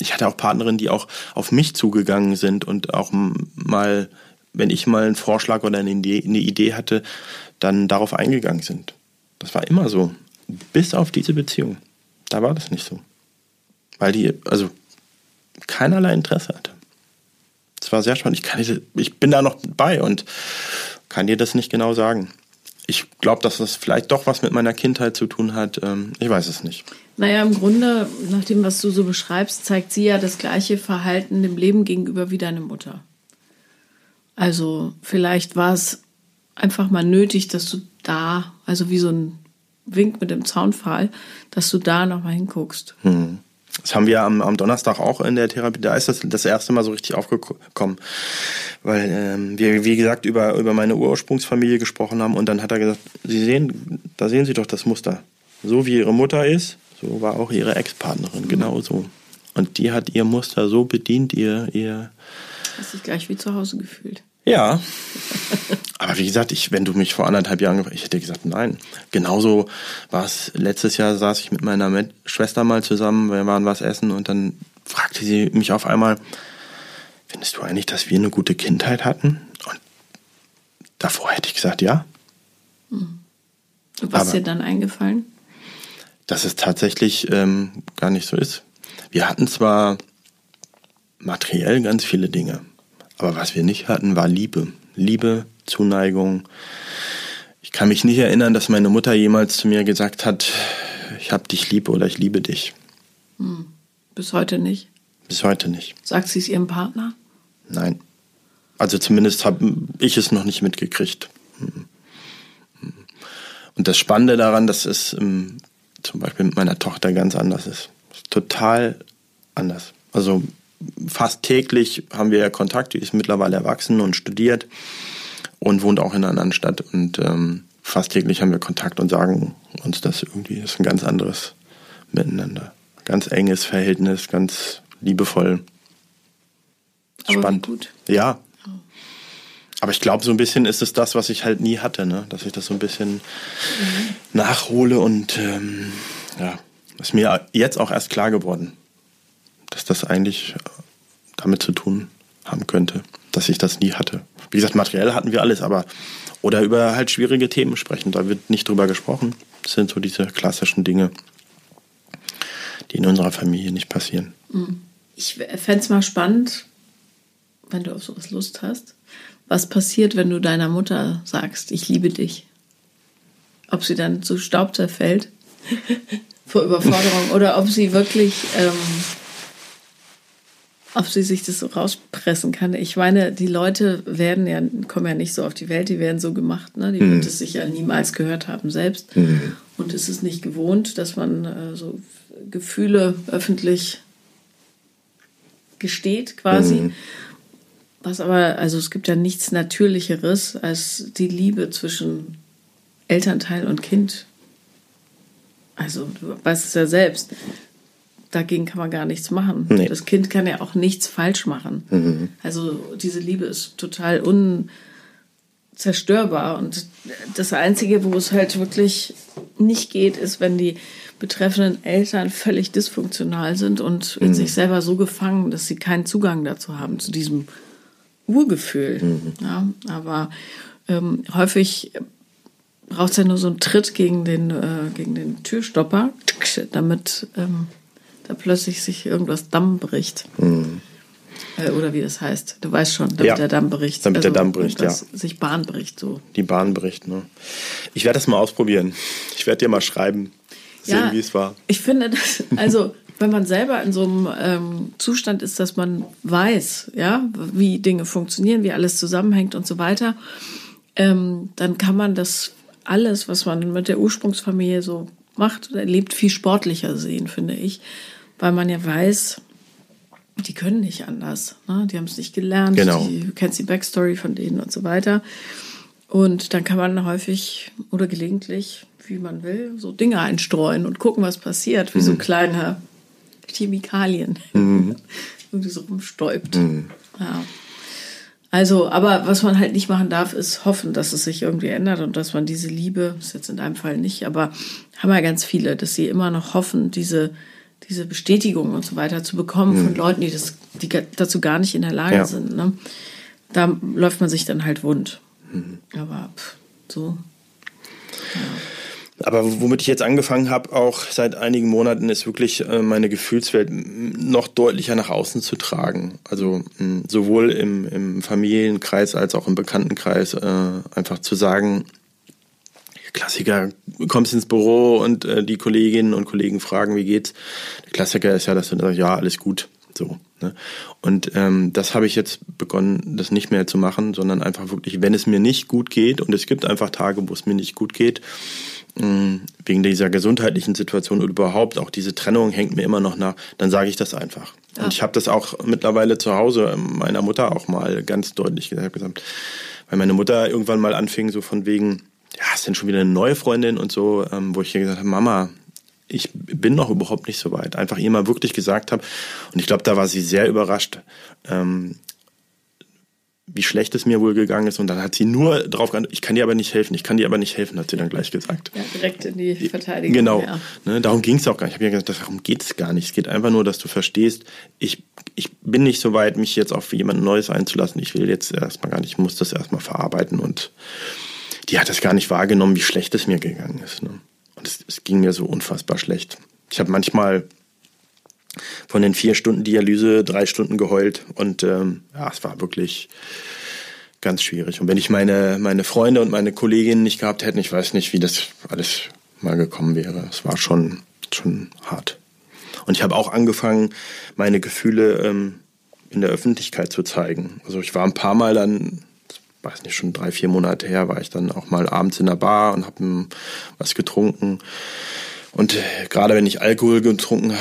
ich hatte auch Partnerinnen, die auch auf mich zugegangen sind und auch mal, wenn ich mal einen Vorschlag oder eine Idee, eine Idee hatte, dann darauf eingegangen sind. Das war immer so. Bis auf diese Beziehung. Da war das nicht so. Weil die, also keinerlei Interesse hatte. Es war sehr spannend. Ich, kann ich bin da noch bei und kann dir das nicht genau sagen. Ich glaube, dass das vielleicht doch was mit meiner Kindheit zu tun hat. Ähm, ich weiß es nicht. Naja, im Grunde, nach dem, was du so beschreibst, zeigt sie ja das gleiche Verhalten dem Leben gegenüber wie deine Mutter. Also vielleicht war es einfach mal nötig, dass du da, also wie so ein Wink mit dem Zaunpfahl, dass du da nochmal hinguckst. Hm. Das haben wir am, am, Donnerstag auch in der Therapie. Da ist das das erste Mal so richtig aufgekommen, weil ähm, wir, wie gesagt, über, über meine Ursprungsfamilie gesprochen haben und dann hat er gesagt, Sie sehen, da sehen Sie doch das Muster. So wie Ihre Mutter ist, so war auch Ihre Ex-Partnerin, genau so. Und die hat ihr Muster so bedient, ihr, ihr. Hast dich gleich wie zu Hause gefühlt. Ja. (laughs) Aber wie gesagt, ich, wenn du mich vor anderthalb Jahren gefragt ich hätte gesagt, nein. Genauso war es, letztes Jahr saß ich mit meiner Schwester mal zusammen, wir waren was essen und dann fragte sie mich auf einmal, findest du eigentlich, dass wir eine gute Kindheit hatten? Und davor hätte ich gesagt, ja. Und was ist dir dann eingefallen? dass es tatsächlich ähm, gar nicht so ist. Wir hatten zwar materiell ganz viele Dinge, aber was wir nicht hatten, war Liebe. Liebe, Zuneigung. Ich kann mich nicht erinnern, dass meine Mutter jemals zu mir gesagt hat, ich hab dich lieb oder ich liebe dich. Bis heute nicht. Bis heute nicht. Sagt sie es ihrem Partner? Nein. Also zumindest habe ich es noch nicht mitgekriegt. Und das Spannende daran, dass es ähm, zum Beispiel mit meiner Tochter ganz anders ist total anders. Also fast täglich haben wir ja Kontakt. Die ist mittlerweile erwachsen und studiert und wohnt auch in einer anderen Stadt. Und ähm, fast täglich haben wir Kontakt und sagen uns das irgendwie. Das ist ein ganz anderes Miteinander. Ganz enges Verhältnis, ganz liebevoll. Aber Spannend. gut. Ja. Aber ich glaube, so ein bisschen ist es das, was ich halt nie hatte, ne? dass ich das so ein bisschen nachhole und ähm, ja, ist mir jetzt auch erst klar geworden, dass das eigentlich damit zu tun haben könnte, dass ich das nie hatte. Wie gesagt, materiell hatten wir alles, aber oder über halt schwierige Themen sprechen, da wird nicht drüber gesprochen. Das sind so diese klassischen Dinge, die in unserer Familie nicht passieren. Ich fände es mal spannend, wenn du auf sowas Lust hast. Was passiert, wenn du deiner Mutter sagst, ich liebe dich? Ob sie dann zu Staub zerfällt (laughs) vor Überforderung oder ob sie wirklich, ähm, ob sie sich das so rauspressen kann. Ich meine, die Leute werden ja, kommen ja nicht so auf die Welt, die werden so gemacht, ne? Die wird es sicher niemals gehört haben selbst. Und es ist nicht gewohnt, dass man äh, so Gefühle öffentlich gesteht quasi. Was aber, also es gibt ja nichts Natürlicheres als die Liebe zwischen Elternteil und Kind. Also du weißt es ja selbst. Dagegen kann man gar nichts machen. Nee. Das Kind kann ja auch nichts falsch machen. Also diese Liebe ist total unzerstörbar. Und das Einzige, wo es halt wirklich nicht geht, ist, wenn die betreffenden Eltern völlig dysfunktional sind und in sich selber so gefangen, dass sie keinen Zugang dazu haben, zu diesem Urgefühl. Ja, aber ähm, häufig braucht es ja nur so einen Tritt gegen den, äh, gegen den Türstopper, damit ähm, da plötzlich sich irgendwas Damm bricht. Äh, oder wie das heißt. Du weißt schon, damit Ja, der Damm bricht. damit der Damm bricht, irgendwas sich Bahn bricht. So. die Bahn bricht. Ne? Ich werde das mal ausprobieren. Ich werde dir mal schreiben, sehen, wie es war. Ich finde das, also wenn man selber in so einem ähm, Zustand ist, dass man weiß, ja, wie Dinge funktionieren, wie alles zusammenhängt und so weiter, ähm, dann kann man das alles, was man mit der Ursprungsfamilie so macht oder erlebt, viel sportlicher sehen, finde ich, weil man ja weiß, die können nicht anders. Ne? Die haben es nicht gelernt, Genau. die, du kennst die Backstory von denen und so weiter. Und dann kann man häufig oder gelegentlich, wie man will, so Dinge einstreuen und gucken, was passiert, wie so kleine Chemikalien. (laughs) Irgendwie so rumstäubt. Ja. Also, aber was man halt nicht machen darf, ist hoffen, dass es sich irgendwie ändert und dass man diese Liebe, ist jetzt in deinem Fall nicht, aber haben ja ganz viele, dass sie immer noch hoffen, diese, diese Bestätigung und so weiter zu bekommen von Leuten, die, das, die dazu gar nicht in der Lage Ja. sind. Ne? Da läuft man sich dann halt wund. Aber pff, so. Aber womit ich jetzt angefangen habe, auch seit einigen Monaten, ist wirklich äh, meine Gefühlswelt noch deutlicher nach außen zu tragen. Also sowohl im, im Familienkreis als auch im Bekanntenkreis äh, einfach zu sagen, Klassiker, du kommst ins Büro und äh, die Kolleginnen und Kollegen fragen, wie geht's? Der Klassiker ist ja, dass du sagst, ja, alles gut. So. Ne? Und ähm, das habe ich jetzt begonnen, das nicht mehr zu machen, sondern einfach wirklich, wenn es mir nicht gut geht, und es gibt einfach Tage, wo es mir nicht gut geht, mh, wegen dieser gesundheitlichen Situation und überhaupt auch diese Trennung hängt mir immer noch nach, dann sage ich das einfach. Ja. Und ich habe das auch mittlerweile zu Hause meiner Mutter auch mal ganz deutlich gesagt, gesagt, weil meine Mutter irgendwann mal anfing, so von wegen, ja, ist denn schon wieder eine neue Freundin und so, ähm, wo ich ihr gesagt habe, Mama, ich bin noch überhaupt nicht so weit. Einfach ihr mal wirklich gesagt habe. Und ich glaube, da war sie sehr überrascht, ähm, wie schlecht es mir wohl gegangen ist. Und dann hat sie nur drauf geantwortet, ich kann dir aber nicht helfen, ich kann dir aber nicht helfen, hat sie dann gleich gesagt. Ja, direkt in die Verteidigung. Genau. Ja. Ne, darum ging es auch gar nicht. Ich habe ja gesagt, darum geht es gar nicht. Es geht einfach nur, dass du verstehst, ich, ich bin nicht so weit, mich jetzt auf jemand Neues einzulassen. Ich will jetzt erstmal gar nicht, ich muss das erstmal verarbeiten. Und die hat das gar nicht wahrgenommen, wie schlecht es mir gegangen ist. Ne? Und es, es ging mir so unfassbar schlecht. Ich habe manchmal von den vier Stunden Dialyse drei Stunden geheult und ähm, ja, es war wirklich ganz schwierig. Und wenn ich meine, meine Freunde und meine Kolleginnen nicht gehabt hätte, ich weiß nicht, wie das alles mal gekommen wäre. Es war schon, schon hart. Und ich habe auch angefangen, meine Gefühle ähm, in der Öffentlichkeit zu zeigen. Also ich war ein paar Mal dann, weiß nicht, schon drei, vier Monate her, war ich dann auch mal abends in der Bar und habe was getrunken. Und äh, gerade wenn ich Alkohol getrunken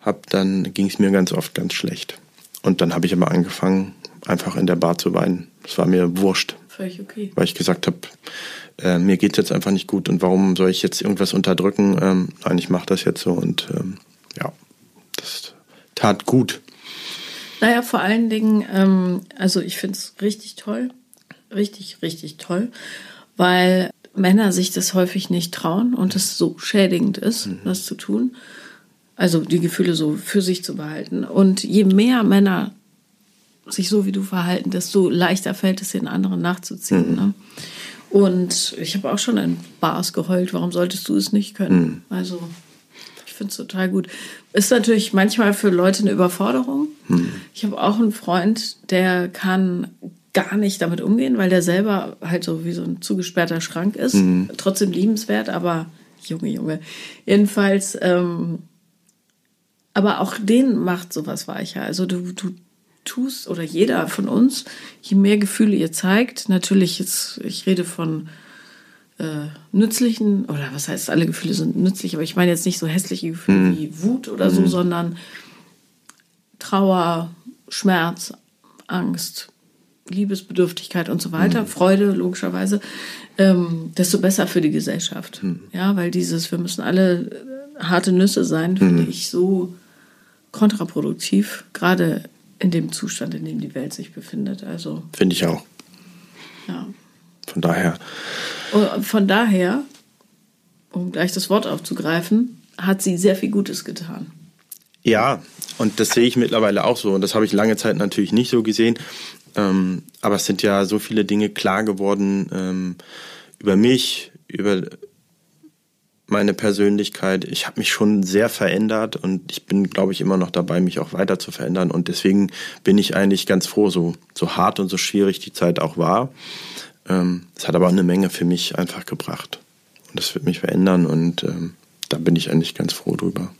habe, dann ging es mir ganz oft ganz schlecht. Und dann habe ich aber angefangen, einfach in der Bar zu weinen. Das war mir wurscht. Völlig okay. Weil ich gesagt habe, äh, mir geht es jetzt einfach nicht gut und warum soll ich jetzt irgendwas unterdrücken? Ähm, nein, ich mache das jetzt so und ähm, ja, das tat gut. Naja, vor allen Dingen, ähm, also ich finde es richtig toll, richtig, richtig toll, weil Männer sich das häufig nicht trauen und es so schädigend ist, mhm. das zu tun. Also die Gefühle so für sich zu behalten. Und je mehr Männer sich so wie du verhalten, desto leichter fällt es den anderen nachzuziehen. Mhm. Ne? Und ich habe auch schon in Bars geheult. Warum solltest du es nicht können? Mhm. Also finde es total gut. Ist natürlich manchmal für Leute eine Überforderung. Mhm. Ich habe auch einen Freund, der kann gar nicht damit umgehen, weil der selber halt so wie so ein zugesperrter Schrank ist. Mhm. Trotzdem liebenswert, aber Junge, Junge. Jedenfalls ähm, aber auch den macht sowas weicher. Also du, du tust oder jeder von uns, je mehr Gefühle ihr zeigt, natürlich jetzt, ich rede von äh, nützlichen, oder was heißt, alle Gefühle sind nützlich, aber ich meine jetzt nicht so hässliche Gefühle mhm. wie Wut oder so, mhm. sondern Trauer, Schmerz, Angst, Liebesbedürftigkeit und so weiter, mhm. Freude logischerweise, ähm, desto besser für die Gesellschaft. Mhm. Ja, weil dieses, wir müssen alle harte Nüsse sein, finde mhm. ich so kontraproduktiv, gerade in dem Zustand, in dem die Welt sich befindet. Also finde ich auch. Ja. Von daher. Oh, von daher, um gleich das Wort aufzugreifen, hat sie sehr viel Gutes getan. Ja, und das sehe ich mittlerweile auch so. Und das habe ich lange Zeit natürlich nicht so gesehen. Ähm, aber es sind ja so viele Dinge klar geworden ähm, über mich, über meine Persönlichkeit. Ich habe mich schon sehr verändert und ich bin, glaube ich, immer noch dabei, mich auch weiter zu verändern. Und deswegen bin ich eigentlich ganz froh, so, so hart und so schwierig die Zeit auch war. Ähm, es hat aber eine Menge für mich einfach gebracht. Und das wird mich verändern und ähm, da bin ich eigentlich ganz froh drüber.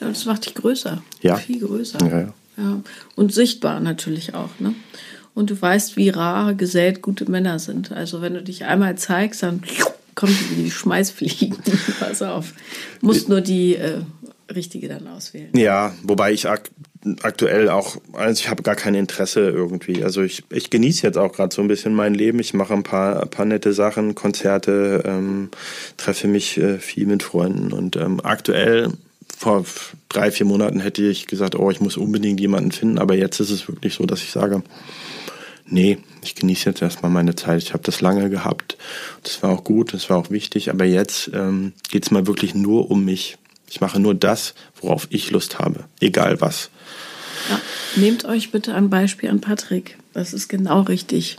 Ja, das macht dich größer. Ja. Viel größer. Ja, ja. ja. Und sichtbar natürlich auch, ne? Und du weißt, wie rar gesät gute Männer sind. Also wenn du dich einmal zeigst, dann kommen die, Schmeißfliegen. (laughs) Pass auf. Musst nur die äh, richtige dann auswählen. Ja, wobei ich aktuell auch, also ich habe gar kein Interesse irgendwie. Also ich, ich genieße jetzt auch gerade so ein bisschen mein Leben. Ich mache ein paar, ein paar nette Sachen, Konzerte, ähm, treffe mich äh, viel mit Freunden und ähm, aktuell vor drei, vier Monaten hätte ich gesagt, oh, ich muss unbedingt jemanden finden, aber jetzt ist es wirklich so, dass ich sage, nee, ich genieße jetzt erstmal meine Zeit. Ich habe das lange gehabt. Das war auch gut, das war auch wichtig. Aber jetzt ähm, geht es mal wirklich nur um mich. Ich mache nur das, worauf ich Lust habe. Egal was. Ja, nehmt euch bitte ein Beispiel an Patrick. Das ist genau richtig.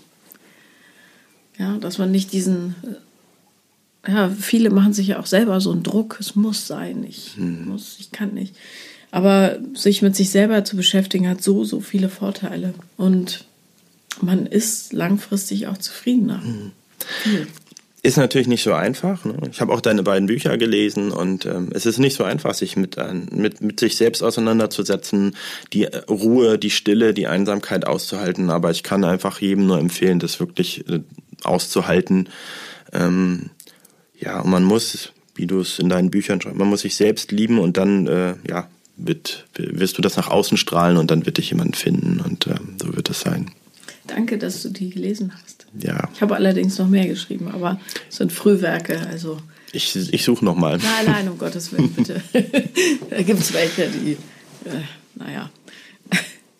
Ja, dass man nicht diesen. Äh, ja, viele machen sich ja auch selber so einen Druck. Es muss sein. Ich hm. muss, ich kann nicht. Aber sich mit sich selber zu beschäftigen hat so, so viele Vorteile. Und man ist langfristig auch zufriedener. Mhm. Ist natürlich nicht so einfach. Ne? Ich habe auch deine beiden Bücher gelesen und ähm, es ist nicht so einfach, sich mit, mit, mit sich selbst auseinanderzusetzen, die Ruhe, die Stille, die Einsamkeit auszuhalten. Aber ich kann einfach jedem nur empfehlen, das wirklich äh, auszuhalten. Ähm, ja, und man muss, wie du es in deinen Büchern schreibst, man muss sich selbst lieben und dann, äh, ja, wird, wirst du das nach außen strahlen und dann wird dich jemand finden und äh, so wird es sein. Danke, dass du die gelesen hast. Ja. Ich habe allerdings noch mehr geschrieben, aber es sind Frühwerke, also. Ich, ich suche nochmal. Nein, nein, um (laughs) Gottes Willen, bitte. (laughs) da gibt es welche, die, äh, naja.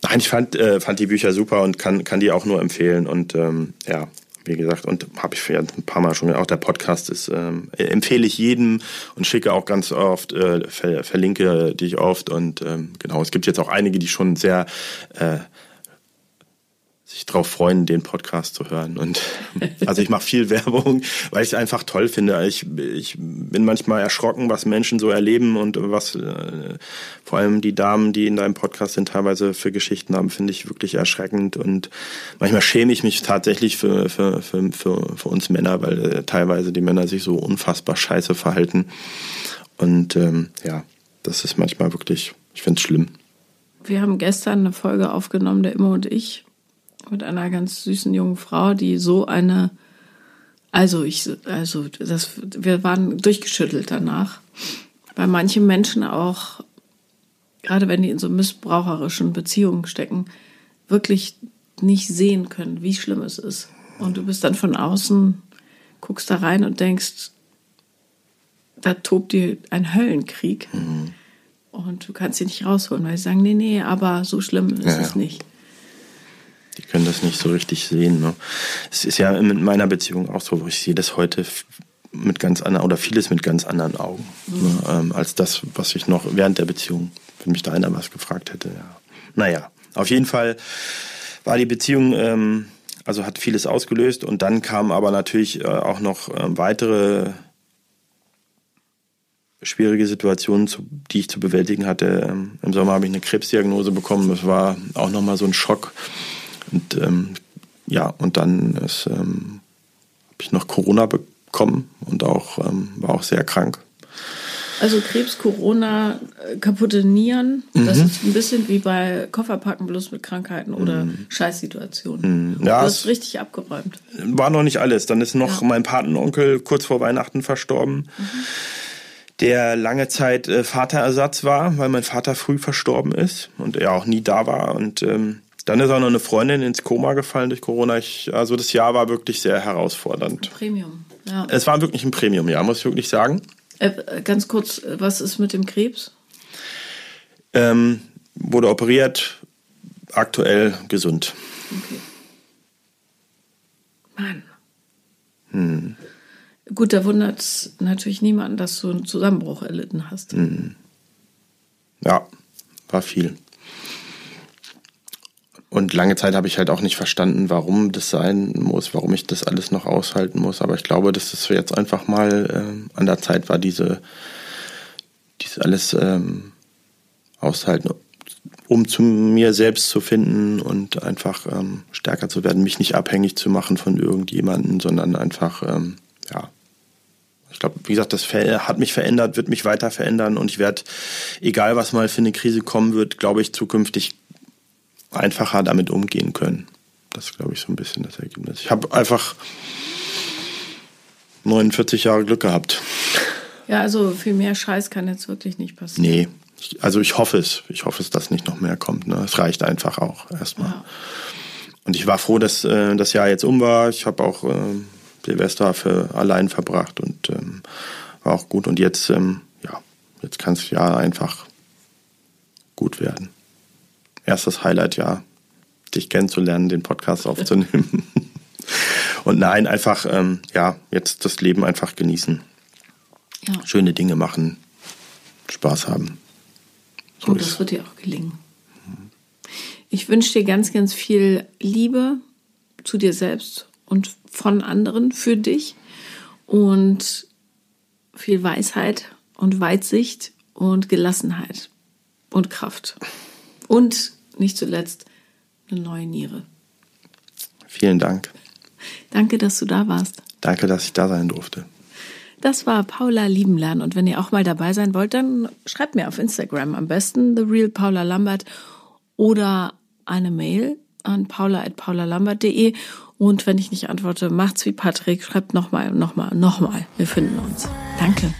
Nein, ich fand, äh, fand die Bücher super und kann, kann die auch nur empfehlen. Und ähm, ja, wie gesagt, und habe ich ja ein paar Mal schon auch der Podcast ist, ähm, empfehle ich jedem und schicke auch ganz oft, äh, ver verlinke dich oft und ähm, genau, es gibt jetzt auch einige, die schon sehr äh, sich darauf freuen, den Podcast zu hören. Und (laughs) also ich mache viel Werbung, weil ich es einfach toll finde. Ich, ich bin manchmal erschrocken, was Menschen so erleben und was äh, vor allem die Damen, die in deinem Podcast sind, teilweise für Geschichten haben, finde ich wirklich erschreckend. Und manchmal schäme ich mich tatsächlich für, für, für, für, für uns Männer, weil äh, teilweise die Männer sich so unfassbar scheiße verhalten. Und ähm, ja, das ist manchmal wirklich, ich finde es schlimm. Wir haben gestern eine Folge aufgenommen, der Immer und ich, mit einer ganz süßen jungen Frau, die so eine, also ich, also das, wir waren durchgeschüttelt danach, weil manche Menschen auch, gerade wenn die in so missbraucherischen Beziehungen stecken, wirklich nicht sehen können, wie schlimm es ist. Und du bist dann von außen, guckst da rein und denkst, da tobt dir ein Höllenkrieg. Mhm. Und du kannst sie nicht rausholen, weil sie sagen, nee, nee, aber so schlimm ist ja, es nicht. Die können das nicht so richtig sehen. Ne? Es ist ja mit meiner Beziehung auch so, wo ich sehe das heute mit ganz anderen oder vieles mit ganz anderen Augen mhm. ne? ähm, als das, was ich noch während der Beziehung, wenn mich da einer was gefragt hätte. Ja. Naja, auf jeden Fall war die Beziehung, ähm, also hat vieles ausgelöst und dann kamen aber natürlich äh, auch noch äh, weitere schwierige Situationen, zu, die ich zu bewältigen hatte. Ähm, Im Sommer habe ich eine Krebsdiagnose bekommen. Das war auch nochmal so ein Schock. Und ähm, ja, und dann ist, ähm, habe ich noch Corona bekommen und auch ähm, war auch sehr krank. Also Krebs, Corona, äh, kaputte Nieren, mhm. das ist ein bisschen wie bei Kofferpacken bloß mit Krankheiten oder mhm. Scheißsituationen. Mhm. Ja, du hast richtig abgeräumt. War noch nicht alles. Dann ist noch ja. mein Patenonkel kurz vor Weihnachten verstorben. Mhm. Der lange Zeit äh, Vaterersatz war, weil mein Vater früh verstorben ist und er auch nie da war. Und ähm, dann ist auch noch eine Freundin ins Koma gefallen durch Corona. Ich, also das Jahr war wirklich sehr herausfordernd. Premium, ja. Es war wirklich ein Premium-Jahr, muss ich wirklich sagen. Äh, ganz kurz, was ist mit dem Krebs? Ähm, wurde operiert, aktuell gesund. Okay. Mann. Hm. Gut, da wundert es natürlich niemanden, dass du einen Zusammenbruch erlitten hast. Hm. Ja, war viel. Und lange Zeit habe ich halt auch nicht verstanden, warum das sein muss, warum ich das alles noch aushalten muss. Aber ich glaube, dass es jetzt einfach mal äh, an der Zeit war, diese, dies alles ähm, aushalten, um zu mir selbst zu finden und einfach ähm, stärker zu werden, mich nicht abhängig zu machen von irgendjemandem, sondern einfach, ähm, ja, ich glaube, wie gesagt, das hat mich verändert, wird mich weiter verändern und ich werde, egal was mal für eine Krise kommen wird, glaube ich, zukünftig einfacher damit umgehen können. Das ist, glaube ich, so ein bisschen das Ergebnis. Ich habe einfach 49 Jahre Glück gehabt. Ja, also viel mehr Scheiß kann jetzt wirklich nicht passieren. Nee, also ich hoffe es. Ich hoffe es, dass nicht noch mehr kommt. Ne? Es reicht einfach auch erstmal. Ja. Und ich war froh, dass äh, das Jahr jetzt um war. Ich habe auch äh, Silvester für allein verbracht und ähm, war auch gut. Und jetzt, ähm, ja, jetzt kann es ja einfach gut werden erstes Highlight, ja, dich kennenzulernen, den Podcast aufzunehmen. (laughs) Und nein, einfach, ähm, ja, jetzt das Leben einfach genießen. Ja. Schöne Dinge machen, Spaß haben. So Und das wird dir auch gelingen. Ich wünsche dir ganz, ganz viel Liebe zu dir selbst und von anderen für dich und viel Weisheit und Weitsicht und Gelassenheit und Kraft. Und nicht zuletzt eine neue Niere. Vielen Dank. Danke, dass du da warst. Danke, dass ich da sein durfte. Das war Paula Liebenlern und wenn ihr auch mal dabei sein wollt, dann schreibt mir auf Instagram am besten The Real Paula Lambert oder eine Mail an paula.paulalambert.de und wenn ich nicht antworte, macht's wie Patrick, schreibt nochmal, nochmal, nochmal. Wir finden uns. Danke.